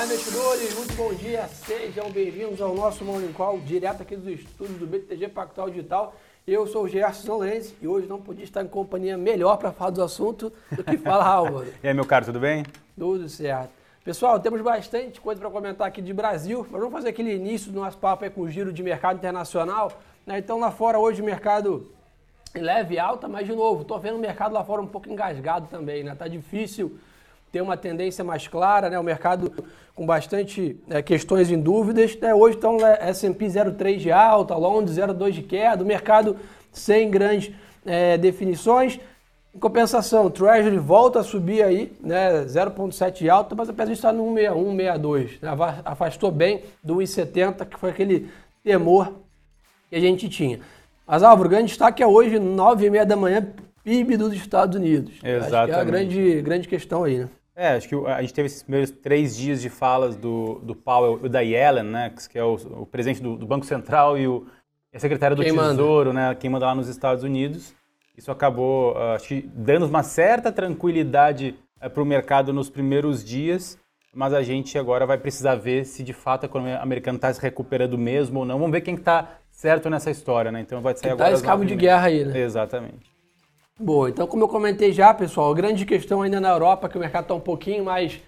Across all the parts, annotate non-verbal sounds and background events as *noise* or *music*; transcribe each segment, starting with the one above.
Olá, investidores, muito bom dia. Sejam bem-vindos ao nosso Morning Call, direto aqui dos estúdios do BTG Pactual Digital. Eu sou o Gerson Lenz e hoje não podia estar em companhia melhor para falar do assunto do que falar, Álvaro. *laughs* e aí, meu caro, tudo bem? Tudo certo. Pessoal, temos bastante coisa para comentar aqui de Brasil, mas vamos fazer aquele início do nosso papo aí com o giro de mercado internacional. Né? Então, lá fora, hoje o mercado leve alta, mas de novo, estou vendo o mercado lá fora um pouco engasgado também, né? Tá difícil ter uma tendência mais clara, né? O mercado com bastante é, questões em dúvidas. Né? Hoje estão S&P 0,3 de alta, Londres 0,2 de queda, o mercado sem grandes é, definições. Em compensação, Treasury volta a subir aí, né, 0,7 de alta, mas apesar de estar no 1,61, 1,62, né, afastou bem do 1,70, que foi aquele temor que a gente tinha. Mas, Álvaro, o grande destaque é hoje, 9h30 da manhã, PIB dos Estados Unidos. Exatamente. Acho que é a grande, grande questão aí, né? É, acho que a gente teve esses primeiros três dias de falas do, do Powell e da Yellen, né, que é o, o presidente do, do, Banco Central e, o, e a secretária do quem Tesouro, manda? né, quem manda lá nos Estados Unidos. Isso acabou, uh, acho que, dando uma certa tranquilidade uh, para o mercado nos primeiros dias, mas a gente agora vai precisar ver se de fato a economia americana está se recuperando mesmo ou não. Vamos ver quem está certo nessa história, né? Então vai sair que agora. Tá esse cabo de guerra aí, né? Exatamente. Boa, então como eu comentei já, pessoal, a grande questão ainda na Europa, que o mercado está um pouquinho mais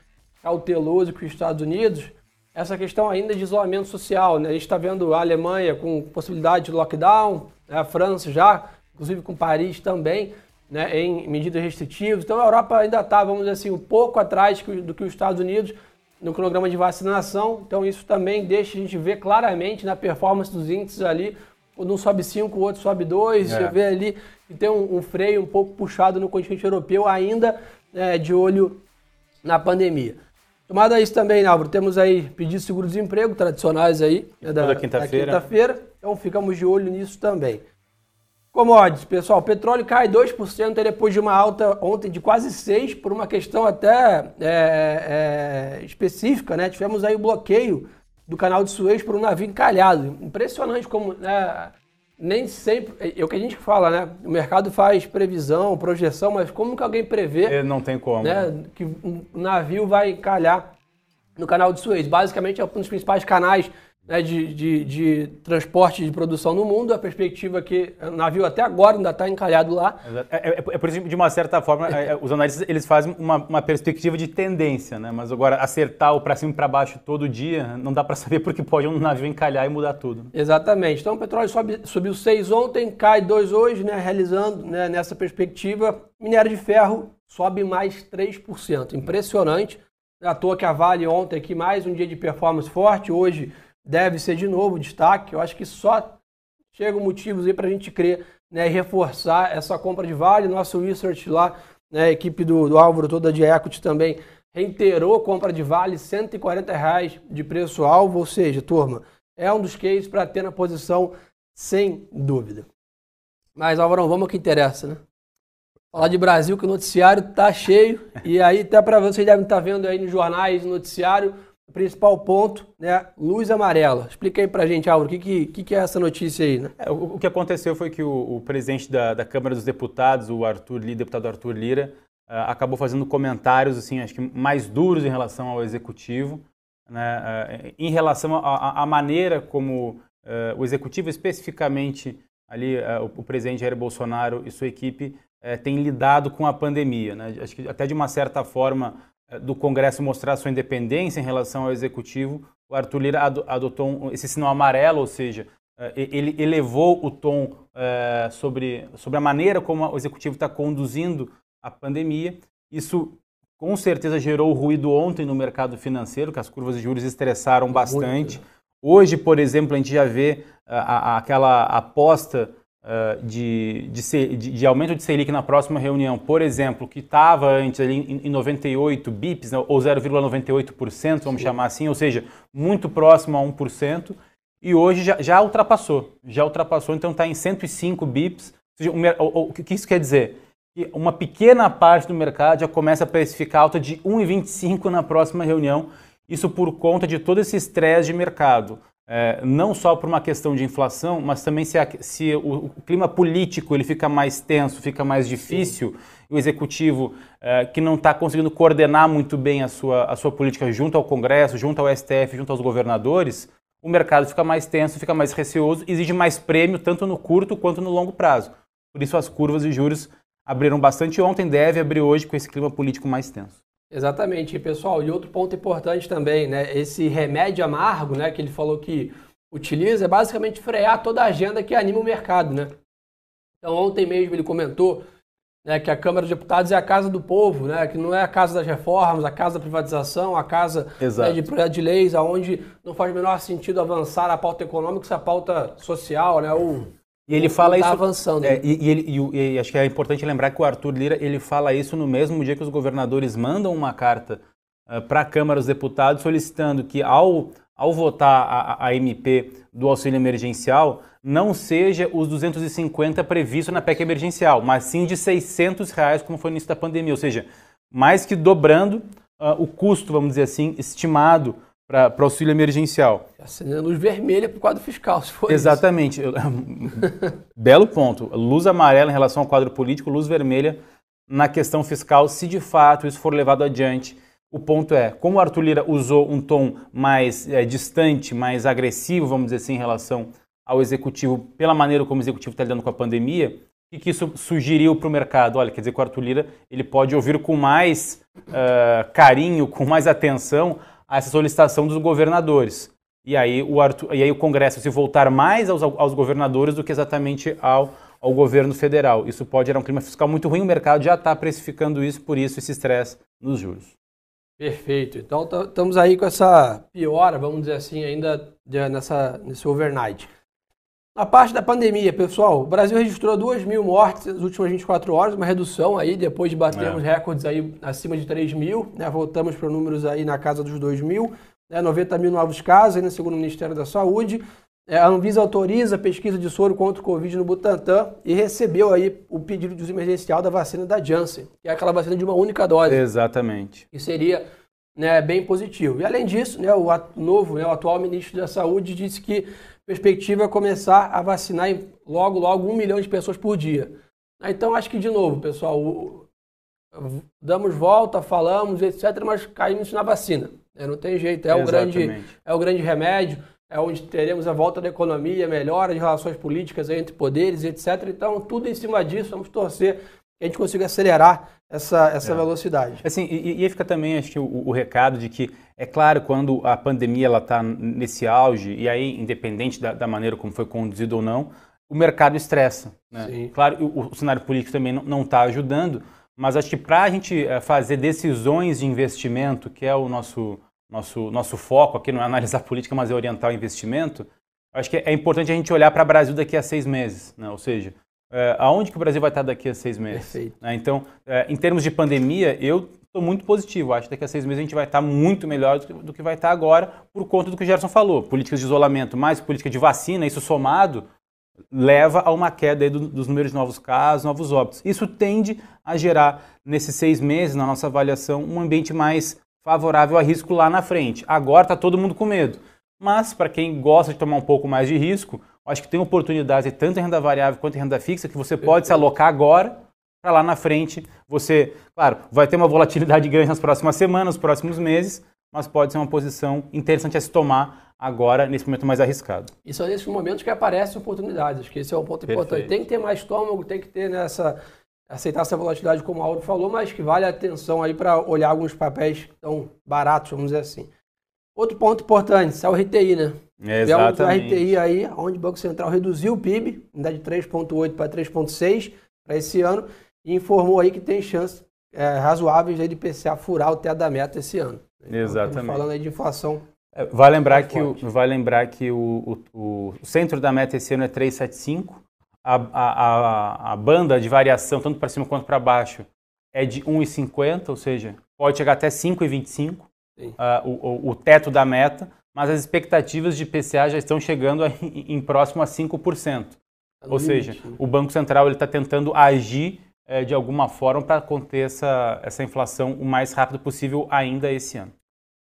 cauteloso que os Estados Unidos, essa questão ainda de isolamento social. Né? A gente está vendo a Alemanha com possibilidade de lockdown, né? a França já, inclusive com Paris também, né? em medidas restritivas. Então a Europa ainda está, vamos dizer assim, um pouco atrás do que os Estados Unidos no cronograma de vacinação. Então isso também deixa a gente ver claramente na performance dos índices ali um sobe 5, o outro sobe 2, é. você vê ali que tem um, um, freio um pouco puxado no continente europeu, ainda é, de olho na pandemia. Tomado a isso também, Álvaro, temos aí pedidos de seguro-desemprego tradicionais aí, né, da, quinta-feira. Quinta então ficamos de olho nisso também. Commodities, pessoal, o petróleo cai 2% depois de uma alta ontem de quase 6% por uma questão até é, é, específica, né? Tivemos aí o bloqueio do canal de Suez por um navio encalhado. Impressionante como né, nem sempre. É o que a gente fala, né? O mercado faz previsão, projeção, mas como que alguém prevê. É, não tem como. Né, que um navio vai encalhar no canal de Suez. Basicamente é um dos principais canais né, de, de, de, transporte de produção no mundo, a perspectiva é que o navio até agora ainda está encalhado lá. É, é, é, por isso, de uma certa forma, é, é, os analistas eles fazem uma, uma, perspectiva de tendência, né? mas agora acertar o para cima e para baixo todo dia, não dá para saber porque pode um navio encalhar e mudar tudo. Exatamente. Então o petróleo sobe, subiu 6 ontem, cai 2 hoje, né, realizando né, nessa perspectiva. Minério de ferro sobe mais 3%. Impressionante. À toa que a Vale ontem aqui mais um dia de performance forte, hoje deve ser de novo destaque. Eu acho que só chegam motivos aí para a gente crer né, e reforçar essa compra de Vale. Nosso research lá, né, equipe do, do Álvaro toda de equity também reiterou compra de Vale, 140 reais de preço-alvo, ou seja, turma, é um dos cases para ter na posição sem dúvida. Mas, Álvaro, vamos ao que interessa, né? Falar de Brasil, que o noticiário tá cheio, e aí até para vocês devem estar tá vendo aí nos jornais, no noticiário, principal ponto, né? Luz amarela. Explica aí pra gente, Álvaro, o que, que, que é essa notícia aí, né? É, o, o, que aconteceu foi que o, o presidente da, da, Câmara dos Deputados, o Arthur deputado Arthur Lira, uh, acabou fazendo comentários, assim, acho que mais duros em relação ao executivo, né? Uh, em relação à maneira como uh, o executivo, especificamente ali o, o, presidente Jair Bolsonaro e sua equipe, tem lidado com a pandemia, né? Acho que até de uma certa forma eh, do Congresso mostrar sua independência em relação ao Executivo, o Arthur Lira adotou esse sinal amarelo, ou seja, eh, ele elevou o tom eh, sobre, sobre a maneira como o Executivo está conduzindo a pandemia. Isso com certeza gerou ruído ontem no mercado financeiro, que as curvas de juros estressaram bastante. Hoje, por exemplo, a gente já vê aquela aposta uh, de, de, de, aumento de Selic na próxima reunião, por exemplo, que estava antes ali em, 98 bips, né, ou 0,98%, vamos Sim. chamar assim, ou seja, muito próximo a 1%, e hoje já, já ultrapassou, já ultrapassou, então está em 105 bips. Seja, o, o, o que isso quer dizer? Que uma pequena parte do mercado já começa a precificar alta de 1,25 na próxima reunião, isso por conta de todo esse estresse de mercado é, não só por uma questão de inflação, mas também se, a, se o, o, clima político ele fica mais tenso, fica mais difícil, o executivo eh, que não está conseguindo coordenar muito bem a sua, a sua política junto ao Congresso, junto ao STF, junto aos governadores, o mercado fica mais tenso, fica mais receoso, exige mais prêmio, tanto no curto quanto no longo prazo. Por isso as curvas de juros abriram bastante ontem, deve abrir hoje com esse clima político mais tenso. Exatamente, pessoal. E outro ponto importante também, né? Esse remédio amargo, né? Que ele falou que utiliza é basicamente frear toda a agenda que anima o mercado, né? Então ontem mesmo ele comentou né, que a Câmara dos Deputados é a casa do povo, né? Que não é a casa das reformas, a casa da privatização, a casa né, de projeto de leis, aonde não faz o menor sentido avançar a pauta econômica, essa pauta social, né? O, e ele fala tá isso. avançando. É, e, e, ele, e, e, acho que é importante lembrar que o Arthur Lira ele fala isso no mesmo dia que os governadores mandam uma carta uh, para a Câmara dos Deputados solicitando que, ao, ao votar a, a, MP do auxílio emergencial, não seja os 250 previstos na PEC emergencial, mas sim de 600 reais, como foi no início da pandemia. Ou seja, mais que dobrando uh, o custo, vamos dizer assim, estimado para o auxílio emergencial. Acendendo luz vermelha para o quadro fiscal, se for Exatamente. *laughs* Belo ponto. Luz amarela em relação ao quadro político, luz vermelha na questão fiscal, se de fato isso for levado adiante. O ponto é, como o Arthur Lira usou um tom mais é, distante, mais agressivo, vamos dizer assim, em relação ao executivo, pela maneira como o executivo está lidando com a pandemia, o que isso sugeriu para o mercado? Olha, quer dizer que o Arthur Lira ele pode ouvir com mais uh, carinho, com mais atenção a essa solicitação dos governadores. E aí o, Arthur, e aí o Congresso se voltar mais aos, aos governadores do que exatamente ao, ao governo federal. Isso pode gerar um clima fiscal muito ruim, o mercado já está precificando isso, por isso esse estresse nos juros. Perfeito. Então estamos aí com essa piora, vamos dizer assim, ainda nessa, nesse overnight. Na parte da pandemia, pessoal, o Brasil registrou 2 mil mortes nas últimas 24 horas, uma redução aí, depois de batermos é. recordes aí acima de 3 mil, né? voltamos para números aí na casa dos 2 mil, né? 90 mil novos casos, aí, segundo o Ministério da Saúde. É, a Anvisa autoriza a pesquisa de soro contra o Covid no Butantan e recebeu aí o pedido de uso emergencial da vacina da Janssen, que é aquela vacina de uma única dose. Exatamente. Que seria né, bem positivo. E além disso, né, o novo, né, o atual ministro da Saúde disse que perspectiva é começar a vacinar logo, logo um milhão de pessoas por dia. Então, acho que, de novo, pessoal, damos volta, falamos, etc., mas caímos na vacina. Né? Não tem jeito, é o, grande, é o grande remédio, é onde teremos a volta da economia, melhora de relações políticas entre poderes, etc. Então, tudo em cima disso, vamos torcer que a gente consiga acelerar essa, essa é. velocidade. Assim, e, e fica também acho que o, o, recado de que é claro quando a pandemia está nesse auge e aí independente da, da, maneira como foi conduzido ou não, o mercado estressa. Né? Claro, o, o, cenário político também não está ajudando, mas acho que para a gente eh, fazer decisões de investimento, que é o nosso nosso nosso foco aqui não é analisar *laughs* política, mas é orientar o investimento. Acho que é importante a gente olhar para o Brasil daqui a seis meses, né? ou seja, é, aonde que o Brasil vai estar daqui a seis meses? Perfeito. Né? Então, é, em termos de pandemia, eu estou muito positivo. Acho que daqui a seis meses a gente vai estar muito melhor do que, do que vai estar agora, por conta do que o Gerson falou. Políticas de isolamento mais política de vacina, isso somado, leva a uma queda do, dos números de novos casos, novos óbitos. Isso tende a gerar, nesses seis meses, na nossa avaliação, um ambiente mais favorável a risco lá na frente. Agora está todo mundo com medo. Mas, para quem gosta de tomar um pouco mais de risco, acho que tem oportunidade tanto em renda variável quanto em renda fixa que você pode se alocar agora para lá na frente. Você, claro, vai ter uma volatilidade grande nas próximas semanas, nos próximos meses, mas pode ser uma posição interessante a se tomar agora, nesse momento mais arriscado. E são nesses momentos que aparecem oportunidades. Acho que esse é um ponto Perfeito. importante. Tem que ter mais estômago, tem que ter nessa aceitar essa volatilidade, como o Auro falou, mas que vale a atenção aí para olhar alguns papéis tão baratos, vamos dizer assim. Outro ponto importante, é o RTI, né? É, exatamente. É o RTI aí, onde o Banco Central reduziu o PIB, de 3,8 para 3,6 para esse ano, e informou aí que tem chances é, razoáveis de IPCA furar o teto da meta esse ano. Então, Exatamente. falando aí de inflação. É, vai lembrar que, o, vai lembrar que o, o, o, centro da meta esse ano é 3,75. A, a, a, a banda de variação, tanto para cima quanto para baixo, é de 1,50, ou seja, pode chegar até 5,25 uh, o, o, teto da meta, mas as expectativas de IPCA já estão chegando a, em, em próximo a 5%. Tá Ou seja, o Banco Central está tentando agir é, de alguma forma para conter essa, essa inflação o mais rápido possível ainda esse ano.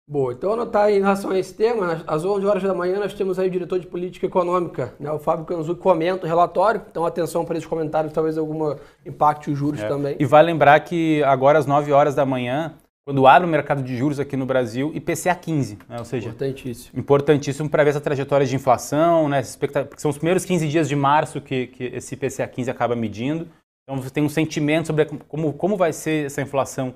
Boa, então anotar em relação a esse tema, às 11 horas da manhã nós temos aí o diretor de política econômica, né, o Fábio Canzu, que comenta o relatório, então atenção para esses comentários, talvez algum impacte os juros é. também. E vai lembrar que agora às 9 horas da manhã, quando abre o mercado de juros aqui no Brasil, IPCA 15, né, ou seja, importantíssimo, importantíssimo para ver essa trajetória de inflação, né, porque são os primeiros 15 dias de março que, que esse IPCA 15 acaba medindo, então você tem um sentimento sobre como, como vai ser essa inflação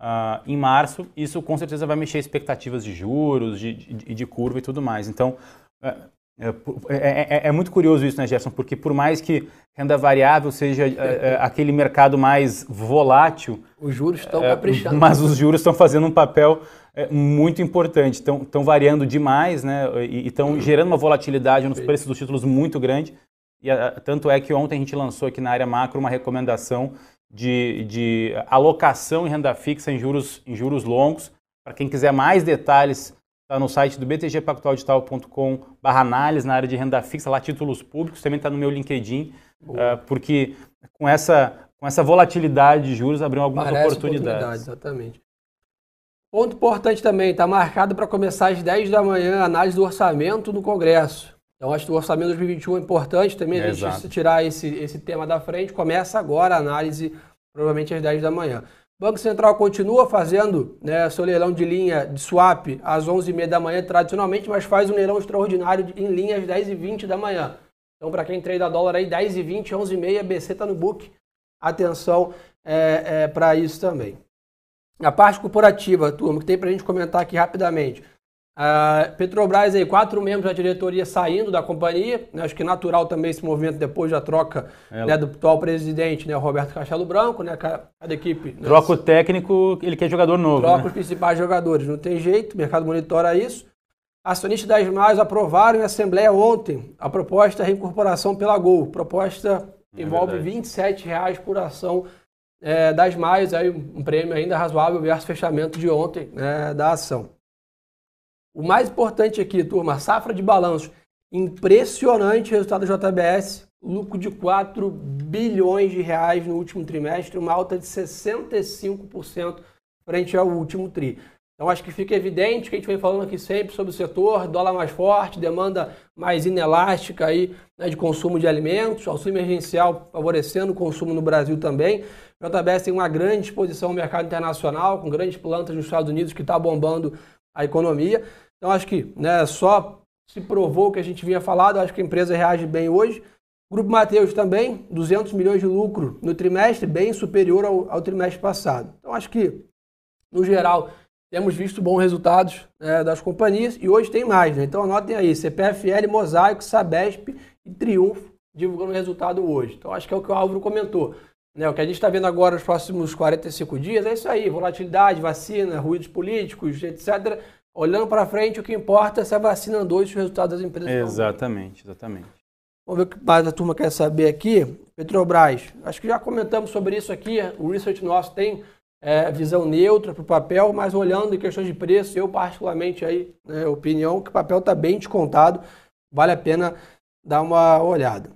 uh, em março, isso com certeza vai mexer expectativas de juros, de, de, de curva e tudo mais. Então, é, é, é, é, muito curioso isso, né, Gerson? Porque por mais que renda variável seja é, aquele mercado mais volátil... Os juros estão caprichando. Mas os juros estão fazendo um papel muito importante. Estão, estão variando demais né, e estão gerando uma volatilidade nos preços dos títulos muito grande. E tanto é que ontem a gente lançou aqui na área macro uma recomendação de, de alocação em renda fixa em juros, em juros longos. Para quem quiser mais detalhes, está no site do btgpactualdigital.com análise na área de renda fixa, lá títulos públicos, também está no meu LinkedIn, uh, porque com essa, com essa volatilidade de juros abriu algumas Parece oportunidades. oportunidades. Exatamente. Ponto importante também, está marcado para começar às 10 da manhã a análise do orçamento no Congresso. Então, acho que o orçamento de 2021 é importante também, a gente Exato. tirar esse, esse tema da frente. Começa agora a análise, provavelmente às 10 da manhã. Banco Central continua fazendo né, seu leilão de linha de swap às 11h30 da manhã, tradicionalmente, mas faz um leilão extraordinário em linha às 10h20 da manhã. Então, para quem trade dólar aí, 10h20, 11h30, BC está no book. Atenção é, é, para isso também. A parte corporativa, turma, que tem para a gente comentar aqui rapidamente. Petrobras aí, quatro membros da diretoria saindo da companhia, né, acho que natural também esse movimento depois da troca né, do atual presidente, né, Roberto Castelo Branco, né, cada, equipe. Né, troca o técnico, ele quer jogador novo. Troca né? os principais jogadores, não tem jeito, o mercado monitora isso. Acionistas das Mais aprovaram em Assembleia ontem a proposta de reincorporação pela Gol. Proposta é envolve 27 reais por ação é, das Mais, aí um prêmio ainda razoável versus fechamento de ontem né, da ação. O mais importante aqui, turma, safra de balanço. Impressionante resultado da JBS, lucro de 4 bilhões de reais no último trimestre, uma alta de 65% frente ao último tri. Então acho que fica evidente que a gente vem falando aqui sempre sobre o setor, dólar mais forte, demanda mais inelástica aí, né, de consumo de alimentos, auxílio emergencial favorecendo o consumo no Brasil também. JBS tem uma grande exposição ao mercado internacional, com grandes plantas nos Estados Unidos que está bombando a economia. Então, acho que né, só se provou o que a gente vinha falado, acho que a empresa reage bem hoje. Grupo Mateus também, 200 milhões de lucro no trimestre, bem superior ao, ao trimestre passado. Então, acho que, no geral, temos visto bons resultados né, das companhias e hoje tem mais. Né? Então, anotem aí, CPFL, Mosaico, Sabesp e Triunfo divulgando o resultado hoje. Então, acho que é o que o Álvaro comentou. Né, o que a gente está vendo agora nos próximos 45 dias é isso aí: volatilidade, vacina, ruídos políticos, etc. Olhando para frente, o que importa é se a vacina andou e se os resultados das empresas Exatamente, exatamente. Vamos ver o que mais a turma quer saber aqui. Petrobras, acho que já comentamos sobre isso aqui. O research nosso tem é, visão neutra para o papel, mas olhando em questões de preço, eu particularmente aí, né, opinião que o papel está bem descontado, vale a pena dar uma olhada.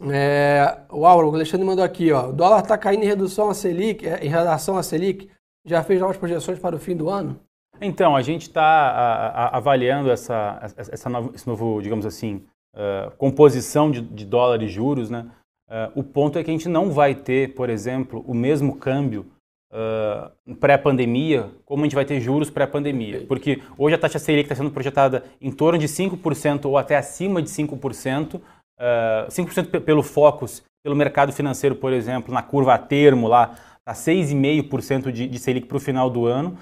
É, o Auro, o Alexandre mandou aqui, ó. O dólar está caindo em redução a Selic, é, em relação à Selic. Já fez novas projeções para o fim do ano? Então, a gente está avaliando essa, essa novo, esse novo, digamos assim, uh, composição de, de dólar e juros, né? Uh, o ponto é que a gente não vai ter, por exemplo, o mesmo câmbio uh, pré-pandemia como a gente vai ter juros pré-pandemia. Porque hoje a taxa Selic está sendo projetada em torno de 5% ou até acima de 5%, uh, 5% pelo Focus, pelo mercado financeiro, por exemplo, na curva a termo lá, está 6,5% de, de Selic para o final do ano.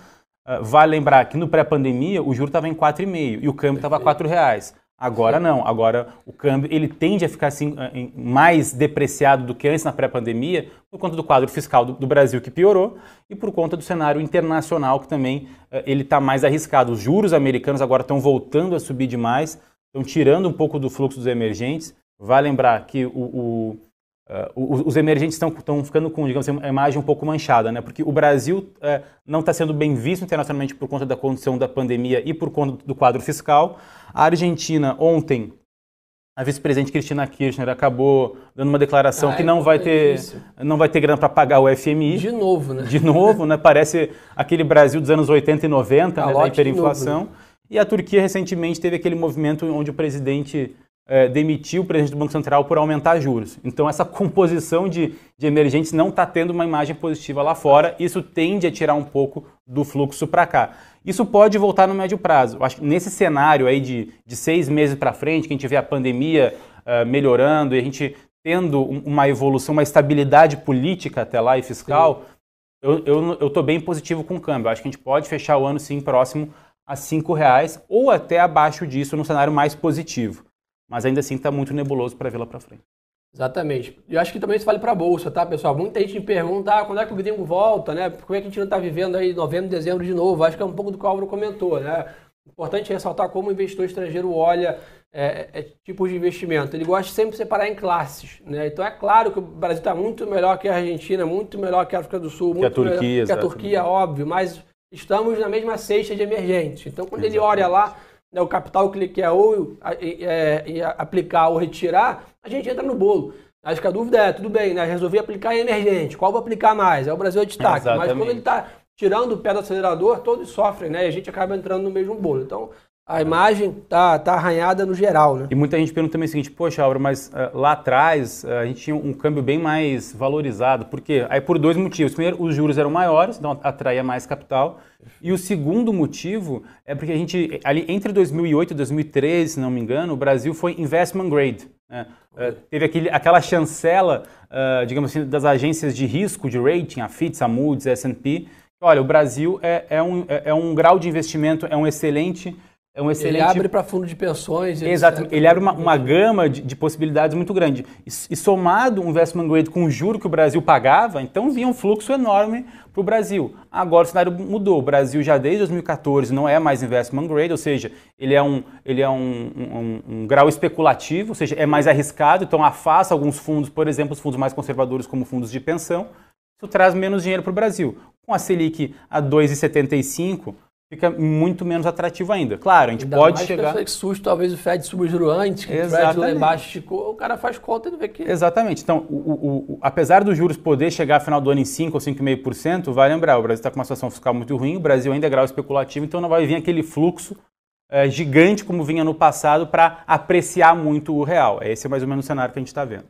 Uh, vale lembrar que no pré-pandemia o juro estava em 4,5% e o câmbio estava R$ reais. Agora não, agora o câmbio ele tende a ficar assim, mais depreciado do que antes na pré-pandemia por conta do quadro fiscal do, do, Brasil que piorou e por conta do cenário internacional que também uh, ele está mais arriscado. Os juros americanos agora estão voltando a subir demais, estão tirando um pouco do fluxo dos emergentes Vai lembrar que o, o, uh, os emergentes estão ficando com, digamos assim, uma imagem um pouco manchada, né? porque o Brasil uh, não está sendo bem visto internacionalmente por conta da condição da pandemia e por conta do quadro fiscal. A Argentina ontem a vice-presidente Cristina Kirchner acabou dando uma declaração ah, que é não vai ter não vai ter grana para pagar o FMI. De novo, né? De novo, né? Parece aquele Brasil dos anos 80 e 90, né, da hiperinflação. Novo, né? E a Turquia recentemente teve aquele movimento onde o presidente é, demitiu o presidente do Banco Central por aumentar juros. Então essa composição de, de emergentes não está tendo uma imagem positiva lá fora. Isso tende a tirar um pouco do fluxo para cá. Isso pode voltar no médio prazo. Eu acho que nesse cenário aí de, de seis meses para frente, que a gente vê a pandemia uh, melhorando e a gente tendo uma evolução, uma estabilidade política até lá e fiscal, Sim. eu estou bem positivo com o câmbio. Eu acho que a gente pode fechar o ano sim próximo a cinco reais ou até abaixo disso no cenário mais positivo. Mas ainda assim está muito nebuloso para ver lá para frente. Exatamente. Eu acho que também isso vale para a Bolsa, tá, pessoal? Muita gente me pergunta ah, quando é que o gringo volta, né? Como é que a gente não está vivendo aí novembro, dezembro de novo? Acho que é um pouco do que o Álvaro comentou, né? Importante ressaltar como o investidor estrangeiro olha é, é, tipos de investimento. Ele gosta sempre de separar em classes. Né? Então é claro que o Brasil está muito melhor que a Argentina, muito melhor que a África do Sul, muito que a Turquia, melhor que a Turquia, óbvio, mas estamos na mesma cesta de emergentes. Então quando ele olha lá né, o capital que ele quer ou é, aplicar ou retirar, a gente entra no bolo. Acho que a dúvida é, tudo bem, né? Resolvi aplicar em emergente. Qual vou aplicar mais? É o Brasil é destaque. Exatamente. Mas quando ele está tirando o pé do acelerador, todos sofrem, né? E a gente acaba entrando no mesmo bolo. Então, a imagem tá, tá arranhada no geral, né? E muita gente pergunta também o seguinte, poxa, Álvaro, mas uh, lá atrás uh, a gente tinha um câmbio bem mais valorizado. Por quê? Aí por dois motivos. Primeiro, os juros eram maiores, então atraía mais capital. E o segundo motivo é porque a gente, ali entre 2008 e 2013, se não me engano, o Brasil foi investment grade. Né? Uh, teve aquele, aquela chancela, digamos assim, das agências de risco, de rating, a Fitch, a Moody's, a S&P. Olha, o Brasil é, é, um, é, é um grau de investimento, é um excelente é um excelente... Ele abre para fundo de pensões. Exato. Ele abre uma, uma gama de, de, possibilidades muito grande. E, e, somado um investment grade com o juro que o Brasil pagava, então vinha um fluxo enorme para o Brasil. Agora o cenário mudou. O Brasil já desde 2014 não é mais investment grade, ou seja, ele é um, ele é um, um, um grau especulativo, ou seja, é mais arriscado, então afasta alguns fundos, por exemplo, os fundos mais conservadores como fundos de pensão. Isso traz menos dinheiro para o Brasil. Com a Selic a 2,75, fica muito menos atrativo ainda. Claro, a gente Ainda pode mais chegar. Que susto, talvez o Fed suba juro antes, que Exatamente. o Fed lá embaixo esticou, o cara faz conta e vê que. Exatamente. Então, o, o, o, apesar dos juros poder chegar no final do ano em 5 ou 5,5%, vai lembrar, o Brasil está com uma situação fiscal muito ruim, o Brasil ainda é grau especulativo, então não vai vir aquele fluxo é, gigante como vinha no passado para apreciar muito o real. Esse é mais ou menos o cenário que a gente está vendo.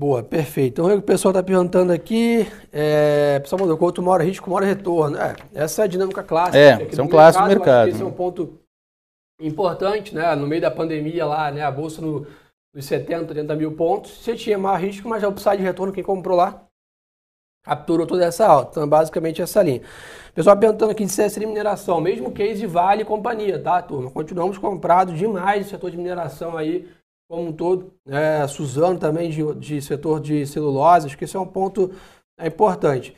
Boa, perfeito. Então, o pessoal está perguntando aqui, é, pessoal mandou quanto mora risco, mora retorno. É, essa é a dinâmica clássica. É, esse é um clássico do mercado. Esse é um ponto importante, né? No meio da pandemia lá, né? A bolsa no, nos 70, 80 mil pontos. Você tinha mais risco, mas a upside de retorno, quem comprou lá, capturou toda essa alta. Então, é basicamente essa linha. Pessoal perguntando aqui de CSN Mineração, mesmo case Vale e companhia, tá, turma? Continuamos comprados demais no setor de mineração aí como um todo. É, Suzano também de, de setor de celulose, acho que esse é um ponto é, importante.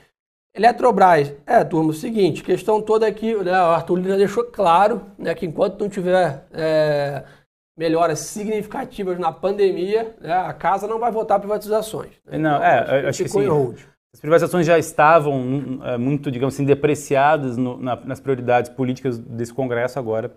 Eletrobras, é, turma, o seguinte, questão toda aqui, né, o Arthur Lira deixou claro né, que enquanto não tiver é, melhoras significativas na pandemia, né, a casa não vai votar privatizações. Né? Não, então, é, acho que sim. As privatizações já estavam é, muito, digamos assim, depreciadas no, na, nas prioridades políticas desse Congresso agora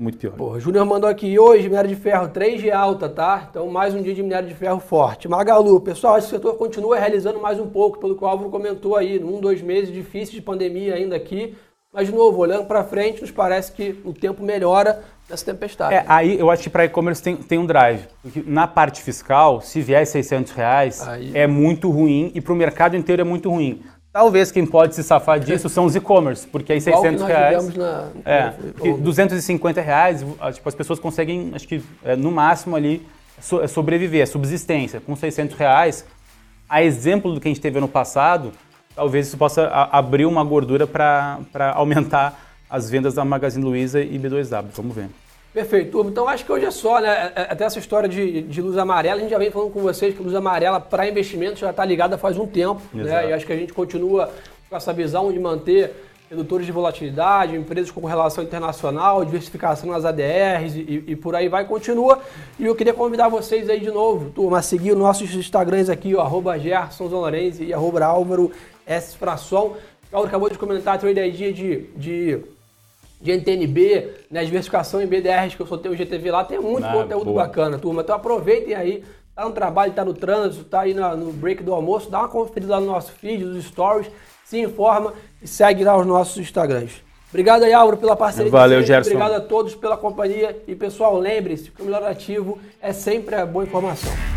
muito pior. Porra, Júnior mandou aqui hoje, minério de ferro 3 de alta, tá? Então mais um dia de minério de ferro forte. Magalu, pessoal, esse setor continua realizando mais um pouco, pelo que o Álvaro comentou aí, um, dois meses difíceis de pandemia ainda aqui. Mas, de novo, olhando para frente, nos parece que o tempo melhora nessa tempestade. É, aí eu acho que para e-commerce tem, tem um drive. Porque na parte fiscal, se vier 600 reais, aí... é muito ruim e para o mercado inteiro é muito ruim. Talvez quem pode se safar disso são os e-commerce, porque aí 600 reais. Na... É, porque 250 reais, tipo, as pessoas conseguem, acho que é, no máximo ali, so, é sobreviver, é subsistência. Com 600 reais, a exemplo do que a gente teve ano passado, talvez isso possa a, abrir uma gordura para aumentar as vendas da Magazine Luiza e B2W. Vamos ver. Perfeito, turma. Então acho que hoje é só, né? É, é, até essa história de, de luz amarela, a gente já vem falando com vocês que luz amarela para investimentos já está ligada faz um tempo. Né? E acho que a gente continua com essa visão de manter redutores de volatilidade, empresas com relação internacional, diversificação nas ADRs e, e, por aí vai, continua. E eu queria convidar vocês aí de novo, turma, a seguir os nossos Instagrams aqui, o arroba Gerson e arroba Álvaro S. Frasson. O Álvaro acabou de comentar, tem uma ideia de, de de NTNB, né, diversificação em BDRs que eu soltei o GTV lá, tem muito ah, conteúdo boa. bacana, turma. Então aproveitem aí, tá no trabalho, tá no trânsito, tá aí no break do almoço, dá uma conferida lá no nosso feed, nos stories, se informa e segue lá os nossos Instagrams. Obrigado aí, Álvaro, pela parceria. Valeu, Gerson. Obrigado a todos pela companhia. E, pessoal, lembre-se que o melhor ativo é sempre a boa informação.